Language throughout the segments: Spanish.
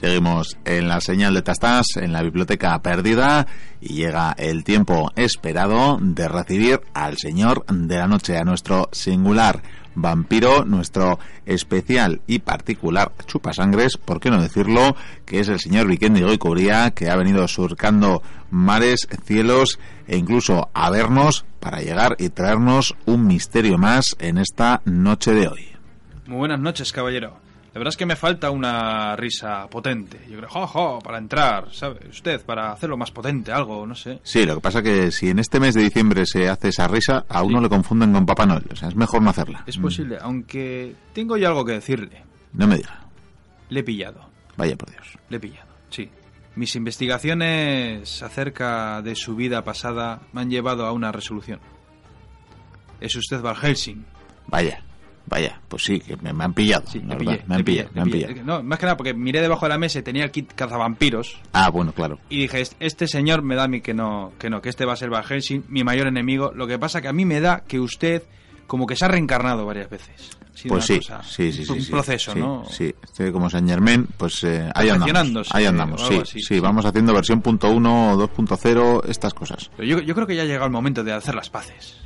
Seguimos en la señal de Tastas, en la biblioteca perdida, y llega el tiempo esperado de recibir al Señor de la Noche, a nuestro singular vampiro, nuestro especial y particular chupasangres, por qué no decirlo, que es el señor Vikendi Goicubría, que ha venido surcando mares, cielos e incluso a vernos para llegar y traernos un misterio más en esta noche de hoy. Muy buenas noches, caballero. La verdad es que me falta una risa potente. Yo creo, jo, para entrar, ¿sabe? Usted, para hacerlo más potente, algo, no sé. Sí, lo que pasa que si en este mes de diciembre se hace esa risa, a uno le confunden con Papá Noel. O sea, es mejor no hacerla. Es posible, aunque tengo yo algo que decirle. No me diga. Le he pillado. Vaya por Dios. Le he pillado, sí. Mis investigaciones acerca de su vida pasada me han llevado a una resolución. Es usted Val Helsing. Vaya. Vaya, pues sí, que me, han pillado. Sí, me, han pillado, me han pillado. No, más que nada porque miré debajo de la mesa y tenía el kit cazavampiros. Ah, bueno, claro. Y dije, este señor me da a mí que no, que no, que este va a ser Van Helsing, mi mayor enemigo. Lo que pasa que a mí me da que usted como que se ha reencarnado varias veces. Pues sí, sí, sí, Un proceso, ¿no? Sí, estoy como Saint Germain, pues eh, ahí andamos. Ahí andamos, sí, sí, vamos haciendo versión punto .1, 2.0, estas cosas. Pero yo, yo creo que ya ha llegado el momento de hacer las paces.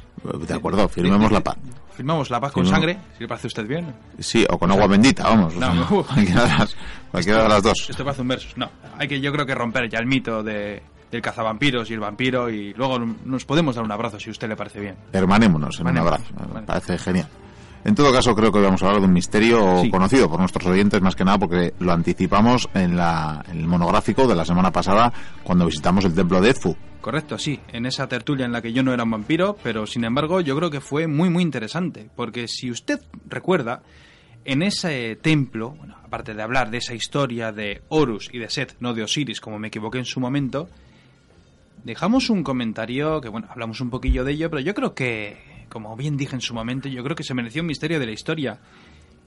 De acuerdo, firmemos la paz. Firmamos la paz con sangre, si le parece a usted bien. Sí, o con agua bendita, vamos. No, cualquiera, de las, dos. Esto parece un verso. No, hay que, yo creo que romper ya el mito de, del cazavampiros y el vampiro y luego nos podemos dar un abrazo si a usted le parece bien. Hermanémonos en un abrazo, me parece genial. En todo caso, creo que vamos a hablar de un misterio conocido por nuestros oyentes, más que nada porque lo anticipamos en, la, en el monográfico de la semana pasada cuando visitamos el templo de Edfu. Correcto, sí, en esa tertulia en la que yo no era un vampiro, pero sin embargo yo creo que fue muy muy interesante, porque si usted recuerda, en ese templo, bueno, aparte de hablar de esa historia de Horus y de Set, no de Osiris, como me equivoqué en su momento, dejamos un comentario que, bueno, hablamos un poquillo de ello, pero yo creo que, como bien dije en su momento, yo creo que se mereció un misterio de la historia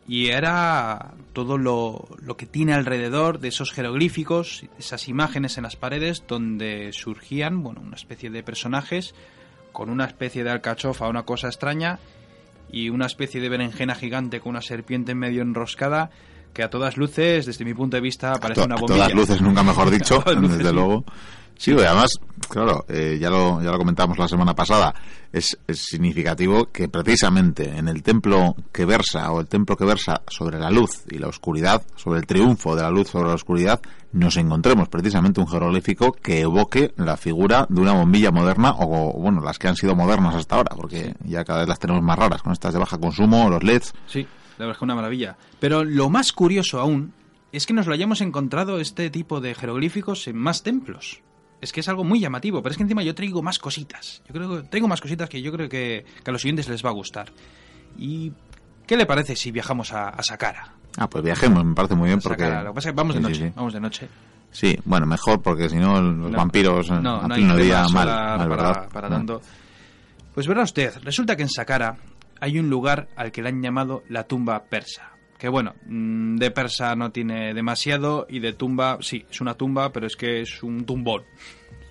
y era todo lo, lo, que tiene alrededor de esos jeroglíficos, esas imágenes en las paredes donde surgían, bueno, una especie de personajes con una especie de alcachofa, una cosa extraña, y una especie de berenjena gigante con una serpiente medio enroscada que a todas luces, desde mi punto de vista, parece una bombilla. A todas luces, nunca mejor dicho, desde luego. Sí, además, claro, eh, ya, lo, ya lo comentamos la semana pasada, es, significativo que precisamente en el templo que versa, o el templo que versa sobre la luz y la oscuridad, sobre el triunfo de la luz sobre la oscuridad, nos encontremos precisamente un jeroglífico que evoque la figura de una bombilla moderna, o bueno, las que han sido modernas hasta ahora, porque ya cada vez las tenemos más raras, con estas de baja consumo, los LEDs. Sí, la verdad es que una maravilla. Pero lo más curioso aún es que nos lo hayamos encontrado este tipo de jeroglíficos en más templos es que es algo muy llamativo, pero es que encima yo traigo más cositas. Yo creo que traigo más cositas que yo creo que, a los siguientes les va a gustar. ¿Y qué le parece si viajamos a, a Sakara? Ah, pues viajemos, me parece muy bien porque... Lo que pasa es que vamos de noche, vamos de noche. Sí, bueno, mejor porque si no los vampiros no, a no día mal, mal para, para tanto. Pues verá usted, resulta que en Sakara hay un lugar al que le han llamado la tumba persa. Que bueno, mm, de persa no tiene demasiado y de tumba, sí, es una tumba, pero es que es un tumbón.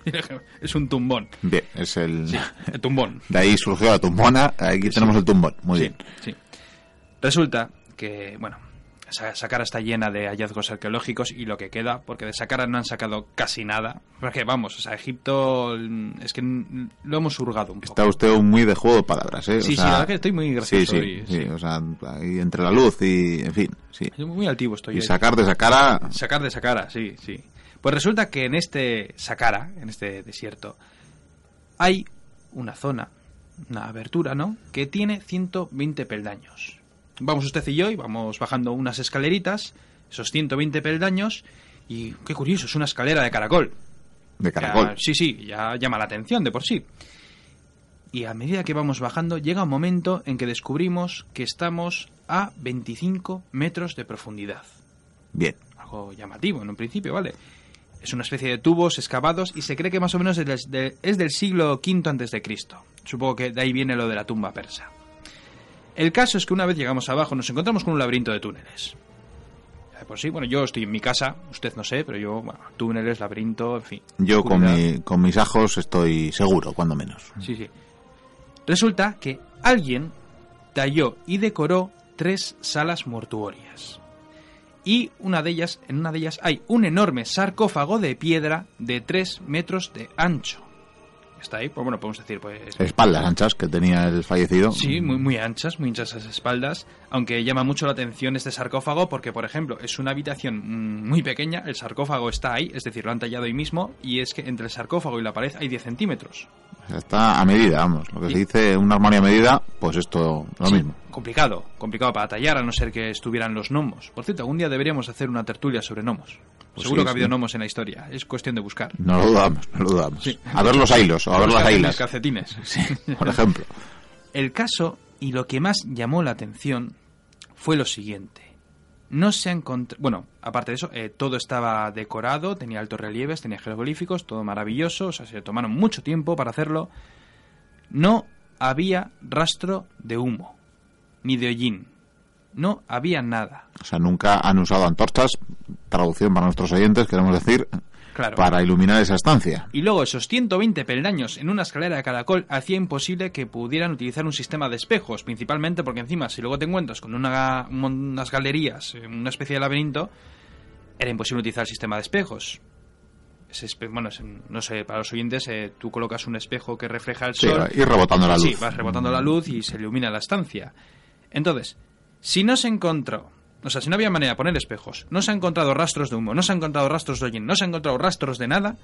es un tumbón. Bien, es el... el tumbón. De ahí surgió la tumbona, aquí tenemos el tumbón, muy bien. Sí. Resulta que, bueno, Saqqara está llena de hallazgos arqueológicos y lo que queda, porque de Saqqara no han sacado casi nada. Porque vamos, o sea, Egipto es que lo hemos hurgado un poco. Está usted muy de juego de palabras, ¿eh? Sí, sí, la verdad que estoy muy gracioso. Sí, sí, sí, o sea, entre la luz y, en fin, sí. Muy altivo estoy. Y sacar de Saqqara... Sacar de Saqqara, sí, sí. Pues resulta que en este Saqqara, en este desierto, hay una zona, una abertura, ¿no? Que tiene 120 peldaños vamos usted y yo y vamos bajando unas escaleritas, esos 120 peldaños, y qué curioso, es una escalera de caracol. De caracol. sí, sí, ya llama la atención de por sí. Y a medida que vamos bajando, llega un momento en que descubrimos que estamos a 25 metros de profundidad. Bien. Algo llamativo en un principio, ¿vale? Es una especie de tubos excavados y se cree que más o menos es, del siglo V antes de Cristo. Supongo que de ahí viene lo de la tumba persa. El caso es que una vez llegamos abajo nos encontramos con un laberinto de túneles. Por sí, bueno, yo estoy en mi casa, usted no sé, pero yo, bueno, túneles, laberinto, en fin. Yo con, con mis ajos estoy seguro, cuando menos. Sí, sí. Resulta que alguien talló y decoró tres salas mortuorias. y una de ellas, en una de ellas hay un enorme sarcófago de piedra de 3 metros de ancho. Está ahí, pues bueno, podemos decir, pues... Espaldas anchas que tenía el fallecido. Sí, muy, muy anchas, muy anchas las espaldas, aunque llama mucho la atención este sarcófago porque, por ejemplo, es una habitación mm, muy pequeña, el sarcófago está ahí, es decir, lo han tallado ahí mismo, y es que entre el sarcófago y la pared hay 10 centímetros. Está a medida, vamos. Lo que se dice un armario a medida, pues esto lo mismo. Complicado, complicado para tallar, a no ser que estuvieran los gnomos. Por cierto, algún día deberíamos hacer una tertulia sobre gnomos. Pues Seguro sí, que ha habido sí. gnomos en la historia. Es cuestión de buscar. No lo dudamos, no lo dudamos. Sí. A ver los ailos o a ver las ailas, calcetines. por ejemplo. El caso y lo que más llamó la atención fue lo siguiente. No se ha encontrado... Bueno, aparte de eso, eh, todo estaba decorado, tenía altos relieves, tenía jeroglíficos, todo maravilloso, o sea, se tomaron mucho tiempo para hacerlo. No había rastro de humo, ni de hollín. No había nada. O sea, nunca han usado antorchas, traducción para nuestros oyentes, queremos decir, Claro. para iluminar esa estancia. Y luego esos 120 peldaños en una escalera de caracol hacía imposible que pudieran utilizar un sistema de espejos, principalmente porque encima si luego te encuentras con una- unas galerías, eh, una especie de laberinto, era imposible utilizar el sistema de espejos. Ese espe- bueno, no sé, para los oyentes, eh, tú colocas un espejo que refleja el Sí, sol. ir rebotando la luz. Sí, vas rebotando la luz y se ilumina la estancia. Entonces, si no se encontró, o sea, si no había manera de poner espejos, no se han encontrado rastros de humo, no se han encontrado rastros de hollín, no se han encontrado rastros de nada,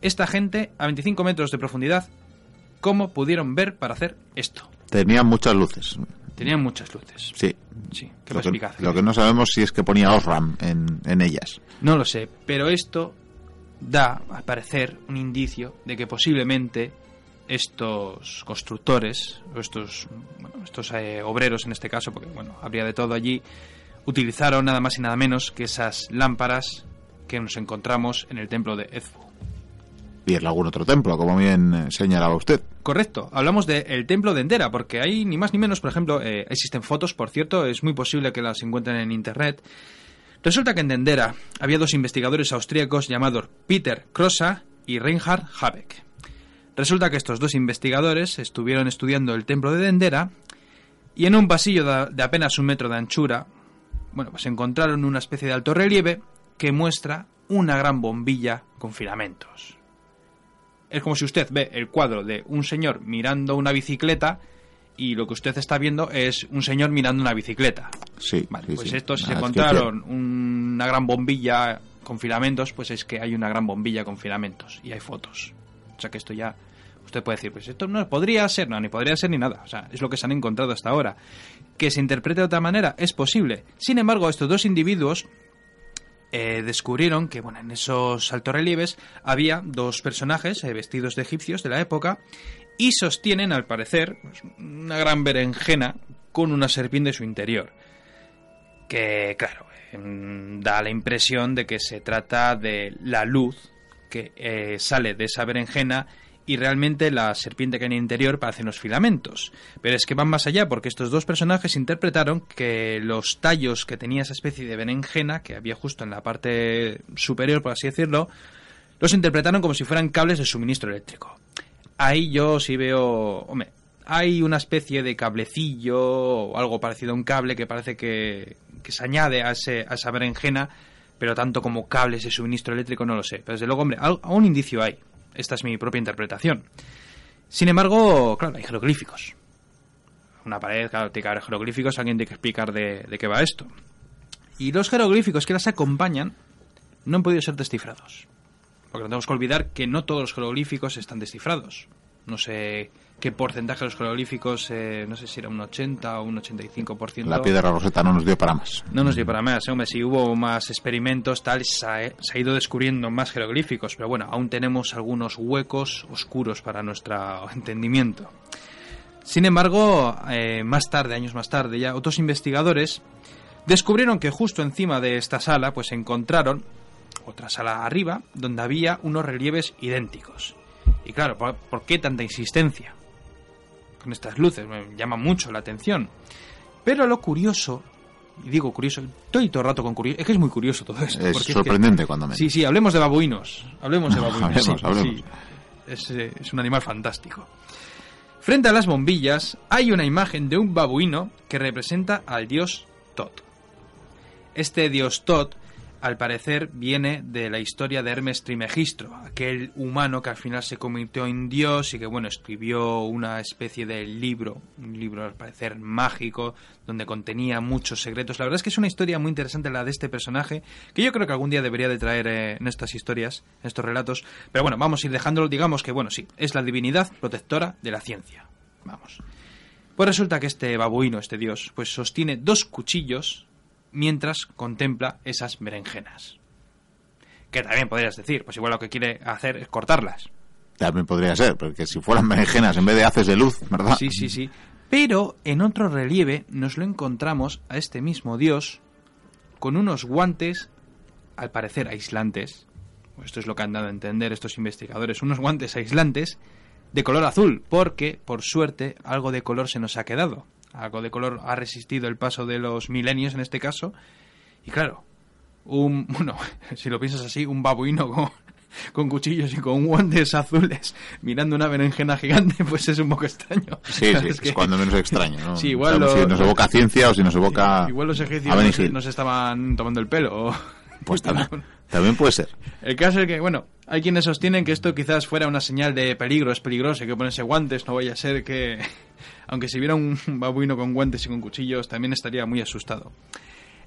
esta gente, a 25 metros de profundidad, ¿cómo pudieron ver para hacer esto? Tenían muchas luces. Tenían muchas luces. Sí. Sí, qué Lo que, lo que no sabemos si es que ponía Osram en, en ellas. No lo sé, pero esto da, al parecer, un indicio de que posiblemente estos constructores, o estos, bueno, estos eh, obreros en este caso, porque bueno, habría de todo allí, utilizaron nada más y nada menos que esas lámparas que nos encontramos en el templo de Edfu. Y en algún otro templo, como bien eh, señalaba usted. Correcto, hablamos del templo de Endera, porque ahí ni más ni menos, por ejemplo, eh, existen fotos, por cierto, es muy posible que las encuentren en internet. Resulta que en Dendera había dos investigadores austríacos llamados Peter Krosa y Reinhard Habeck. Resulta que estos dos investigadores estuvieron estudiando el templo de Dendera y en un pasillo de, apenas un metro de anchura, bueno, pues encontraron una especie de alto relieve que muestra una gran bombilla con filamentos. Es como si usted ve el cuadro de un señor mirando una bicicleta y lo que usted está viendo es un señor mirando una bicicleta. Sí. Vale, sí, pues sí. estos se encontraron una gran bombilla con filamentos, pues es que hay una gran bombilla con filamentos y hay fotos. O sea que esto ya usted puede decir, pues esto no podría ser, no, ni podría ser ni nada. O sea, es lo que se han encontrado hasta ahora. Que se interprete de otra manera es posible. Sin embargo, estos dos individuos eh, descubrieron que bueno, en esos altorrelieves había dos personajes eh, vestidos de egipcios de la época y sostienen, al parecer, pues, una gran berenjena con una serpiente en su interior. Que, claro, em, da la impresión de que se trata de la luz que eh, sale de esa berenjena y realmente la serpiente que hay en el interior parece unos filamentos. Pero es que van más allá porque estos dos personajes interpretaron que los tallos que tenía esa especie de berenjena que había justo en la parte superior, por así decirlo, los interpretaron como si fueran cables de suministro eléctrico. Ahí yo sí veo, hombre, hay una especie de cablecillo o algo parecido a un cable que parece que, que se añade a, ese, a esa berenjena, pero tanto como cables de suministro eléctrico no lo sé. Pero desde luego, hombre, al- un indicio hay. Esta es mi propia interpretación. Sin embargo, claro, hay jeroglíficos. Una pared, tiene que haber jeroglíficos, alguien tiene que explicar de, de qué va esto. Y los jeroglíficos que las acompañan no han podido ser descifrados. Porque no tenemos que olvidar que no todos los jeroglíficos están descifrados. No sé qué porcentaje de los jeroglíficos, eh, no sé si era un 80 o un 85%. La piedra roseta no nos dio para más. No nos dio para más, ¿eh? hombre, si hubo más experimentos, tal, se ha, se ha ido descubriendo más jeroglíficos, pero bueno, aún tenemos algunos huecos oscuros para nuestro entendimiento. Sin embargo, eh, más tarde, años más tarde, ya otros investigadores descubrieron que justo encima de esta sala, pues encontraron otra sala arriba, donde había unos relieves idénticos. Y claro, ¿por, por qué tanta insistencia con estas luces? Me llama mucho la atención. Pero lo curioso, y digo curioso, estoy todo el rato con curioso, es que es muy curioso todo esto. Es que- sorprendente cuando menos. Sí, sí, hablemos de babuinos. Hablemos de babuinos. Hablemos, sí, hablemos. sí. Es, eh, es un animal fantástico. Frente a las bombillas hay una imagen de un babuino que representa al dios Tot. Este dios Tot al parecer viene de la historia de Hermes Trimegistro, aquel humano que al final se convirtió en dios y que bueno, escribió una especie de libro, un libro al parecer mágico, donde contenía muchos secretos. La verdad es que es una historia muy interesante la de este personaje, que yo creo que algún día debería de traer eh, en estas historias, en estos relatos, pero bueno, vamos a ir dejándolo, digamos que bueno, sí, es la divinidad protectora de la ciencia. Vamos. Pues resulta que este babuino, este dios, pues sostiene dos cuchillos mientras contempla esas berenjenas. Que también podrías decir, pues igual lo que quiere hacer es cortarlas. También podría ser, porque si fueran berenjenas en vez de haces de luz, ¿verdad? Sí, sí, sí. Pero en otro relieve nos lo encontramos a este mismo dios con unos guantes, al parecer aislantes. Esto es lo que han dado a entender estos investigadores, unos guantes aislantes de color azul, porque por suerte algo de color se nos ha quedado algo de color ha resistido el paso de los milenios en este caso. Y claro, un, bueno, si lo piensas así, un babuino con, con cuchillos y con guantes azules mirando una berenjena gigante, pues es un poco extraño. Sí, sí, es, cuando menos extraño, ¿no? Sí, igual si nos evoca ciencia o si nos evoca... Igual los egipcios nos, estaban tomando el pelo. Pues también, también puede ser. El caso es que, bueno, hay quienes sostienen que esto quizás fuera una señal de peligro, es peligroso, hay que ponerse guantes, no vaya a ser que aunque si viera un babuino con guantes y con cuchillos también estaría muy asustado.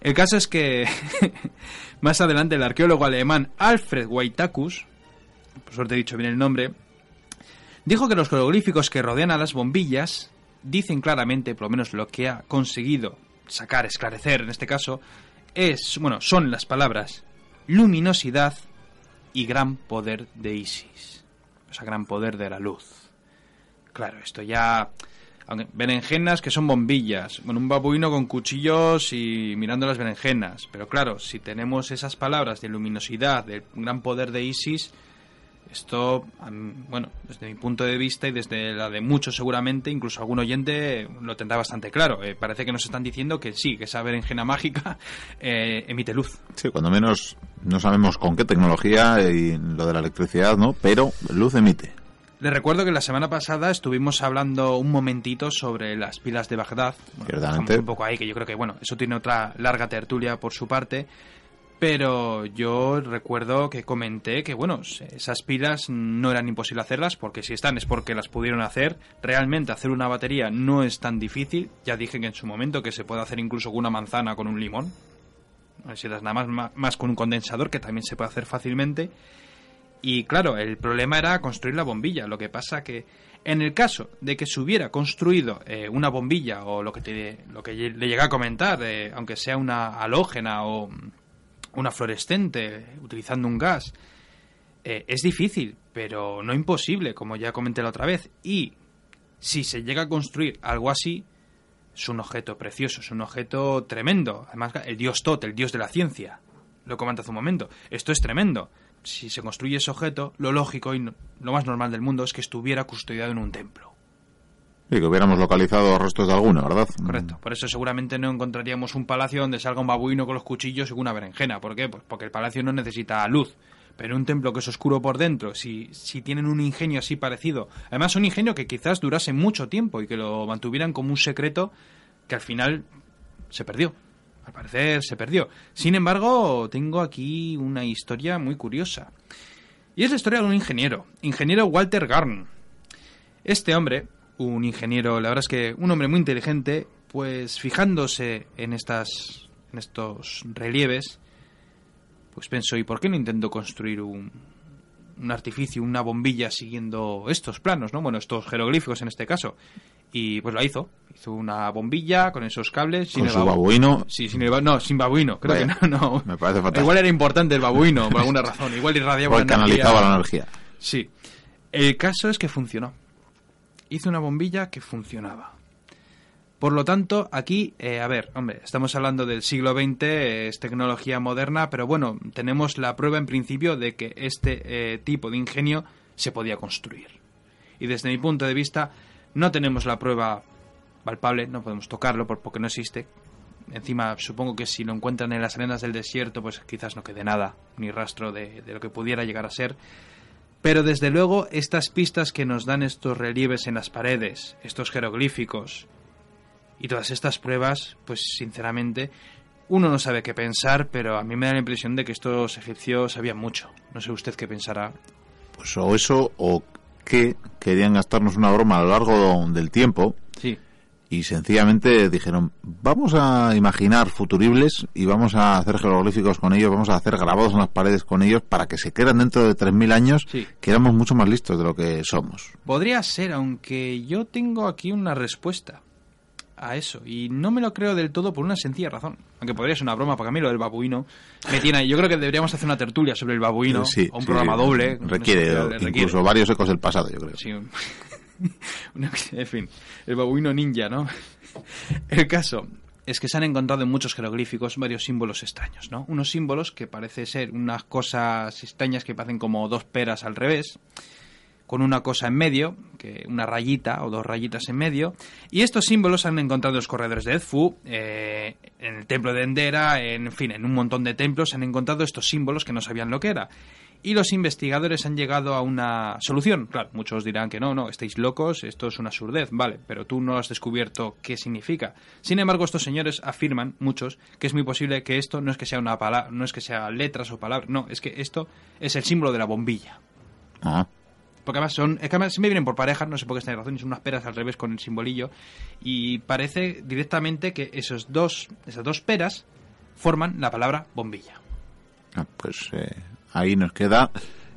El caso es que más adelante el arqueólogo alemán Alfred Waitakus, por suerte he dicho bien el nombre, dijo que los jeroglíficos que rodean a las bombillas dicen claramente, por lo menos lo que ha conseguido sacar, esclarecer en este caso, es, bueno, son las palabras luminosidad y gran poder de Isis. O sea, gran poder de la luz. Claro, esto ya berenjenas que son bombillas, bueno, un babuino con cuchillos y mirando las berenjenas. Pero claro, si tenemos esas palabras de luminosidad, del gran poder de Isis, esto, bueno, desde mi punto de vista y desde la de muchos seguramente, incluso algún oyente lo tendrá bastante claro. Eh, parece que nos están diciendo que sí, que esa berenjena mágica eh, emite luz. Sí, cuando menos no sabemos con qué tecnología y lo de la electricidad, ¿no? Pero luz emite. Les recuerdo que la semana pasada estuvimos hablando un momentito sobre las pilas de Bagdad. un poco ahí, que yo creo que, bueno, eso tiene otra larga tertulia por su parte. Pero yo recuerdo que comenté que, bueno, esas pilas no eran imposible hacerlas, porque si están es porque las pudieron hacer. Realmente hacer una batería no es tan difícil. Ya dije que en su momento que se puede hacer incluso con una manzana, con un limón. Si das nada más, más con un condensador, que también se puede hacer fácilmente. Y claro, el problema era construir la bombilla. Lo que pasa que en el caso de que se hubiera construido eh, una bombilla o lo que, te, lo que le llega a comentar, eh, aunque sea una halógena o una fluorescente utilizando un gas, eh, es difícil, pero no imposible, como ya comenté la otra vez. Y si se llega a construir algo así, es un objeto precioso, es un objeto tremendo. Además, el dios Tot, el dios de la ciencia, lo comenta hace un momento. Esto es tremendo si se construye ese objeto, lo lógico y lo más normal del mundo es que estuviera custodiado en un templo. Y que hubiéramos localizado restos de alguna, ¿verdad? Correcto. Por eso seguramente no encontraríamos un palacio donde salga un babuino con los cuchillos y una berenjena. ¿Por qué? Pues porque el palacio no necesita luz. Pero un templo que es oscuro por dentro, si, si tienen un ingenio así parecido, además un ingenio que quizás durase mucho tiempo y que lo mantuvieran como un secreto que al final se perdió. Al parecer se perdió. Sin embargo, tengo aquí una historia muy curiosa. Y es la historia de un ingeniero, ingeniero Walter Garn. Este hombre, un ingeniero, la verdad es que un hombre muy inteligente, pues fijándose en estas en estos relieves, pues pensó, ¿y por qué no intento construir un, un artificio, una bombilla siguiendo estos planos, ¿no? Bueno, estos jeroglíficos en este caso. Y pues lo hizo. Hizo una bombilla con esos cables. Sin ¿Con su babuino? Sí, sin el no, sin babuino. Creo que no, no. Me parece fatal. Igual era importante el babuino, por alguna razón. Igual irradiaba la canalizaba la energía. Sí. El caso es que funcionó. Hizo una bombilla que funcionaba. Por lo tanto, aquí, eh, a ver, hombre, estamos hablando del siglo XX, es tecnología moderna, pero bueno, tenemos la prueba en principio de que este eh, tipo de ingenio se podía construir. Y desde mi punto de vista, no tenemos la prueba palpable, no podemos tocarlo porque no existe. Encima, supongo que si lo encuentran en las arenas del desierto, pues quizás no quede nada, ni rastro de, de lo que pudiera llegar a ser. Pero desde luego, estas pistas que nos dan estos relieves en las paredes, estos jeroglíficos, y todas estas pruebas, pues sinceramente, uno no sabe qué pensar, pero a mí me da la impresión de que estos egipcios sabían mucho. No sé usted qué pensará. Pues o eso, o que querían gastarnos una broma a lo largo del tiempo. Sí. Y sencillamente dijeron, vamos a imaginar futuribles y vamos a hacer jeroglíficos con ellos, vamos a hacer grabados en las paredes con ellos para que se queden dentro de 3.000 años, Sí. que éramos mucho más listos de lo que somos. Podría ser, aunque yo tengo aquí una respuesta a eso. Y no me lo creo del todo por una sencilla razón. Aunque podría ser una broma, porque a mí lo del babuino me tiene. Yo creo que deberíamos hacer una tertulia sobre el babuino, Sí, o un sí, programa doble. Requiere, no sé, requiere. incluso varios ecos del pasado, yo creo. Sí, en fin, el babuino ninja, ¿no? El caso es que se han encontrado en muchos jeroglíficos varios símbolos extraños, ¿no? Unos símbolos que parece ser unas cosas extrañas que parecen como dos peras al revés, con una cosa en medio, que una rayita o dos rayitas en medio. Y estos símbolos han encontrado en los corredores de Edfu, eh, en el templo de Endera, en fin, en un montón de templos se han encontrado estos símbolos que no sabían lo que era. Y los investigadores han llegado a una solución. Claro, muchos dirán que no, no, estáis locos, esto es una surdez, vale, pero tú no has descubierto qué significa. Sin embargo, estos señores afirman, muchos, que es muy posible que esto no es que sea una palabra, no es que sea letras o palabras, no, es que esto es el símbolo de la bombilla. Ah, Porque además son, es que además siempre vienen por parejas, no sé por qué está razón, y son unas peras al revés con el simbolillo. Y parece directamente que esos dos, esas dos peras forman la palabra bombilla. ah, pues eh, ahí nos queda.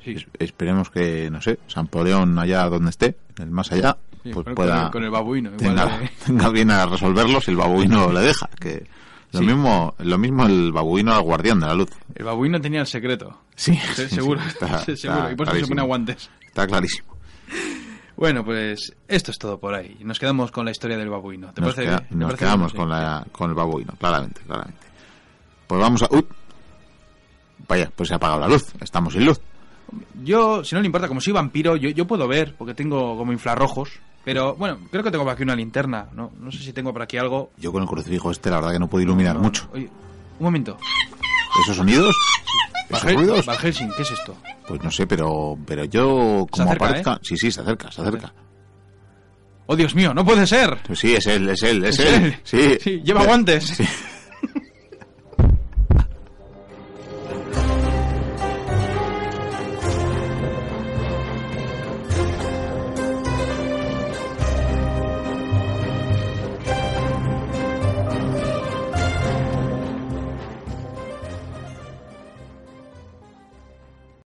Sí. Esperemos que, no sé, San Poleón allá donde esté, el más allá, Sí, pues pueda con el, babuino. igual tenga, de- tenga bien a resolverlo si el babuino le deja. Que lo Sí. mismo lo mismo el babuino al guardián de la luz. el babuino tenía el secreto. Sí, Se- sí, seguro, está- está. Y por eso se pone guantes. Está clarísimo. Bueno, pues esto es todo por ahí. Nos quedamos con la historia del babuino. ¿Te Nos, quedamos bien? con, Sí. la, con el babuino, claramente, claramente. Pues vamos a... Vaya, pues se ha apagado la luz. Estamos sin luz. Yo, si no le importa, como soy vampiro, yo, yo puedo ver, porque tengo como infrarrojos. Pero bueno, creo que tengo por aquí una linterna. No, no sé si tengo por aquí algo. Yo con el crucifijo este, la verdad que no puedo iluminar No, no, mucho. Oye, un momento. ¿Esos sonidos? ¿Esos Van ruidos? Van Helsing, ¿qué es esto? Pues no sé, pero, pero yo, como acerca, aparezca... ¿eh? Sí, sí, se acerca, se acerca. ¡Oh, Dios mío! ¡No puede ser! Pues sí, es él, es él, es, ¿Es él. él? Sí. Sí, lleva guantes. Sí.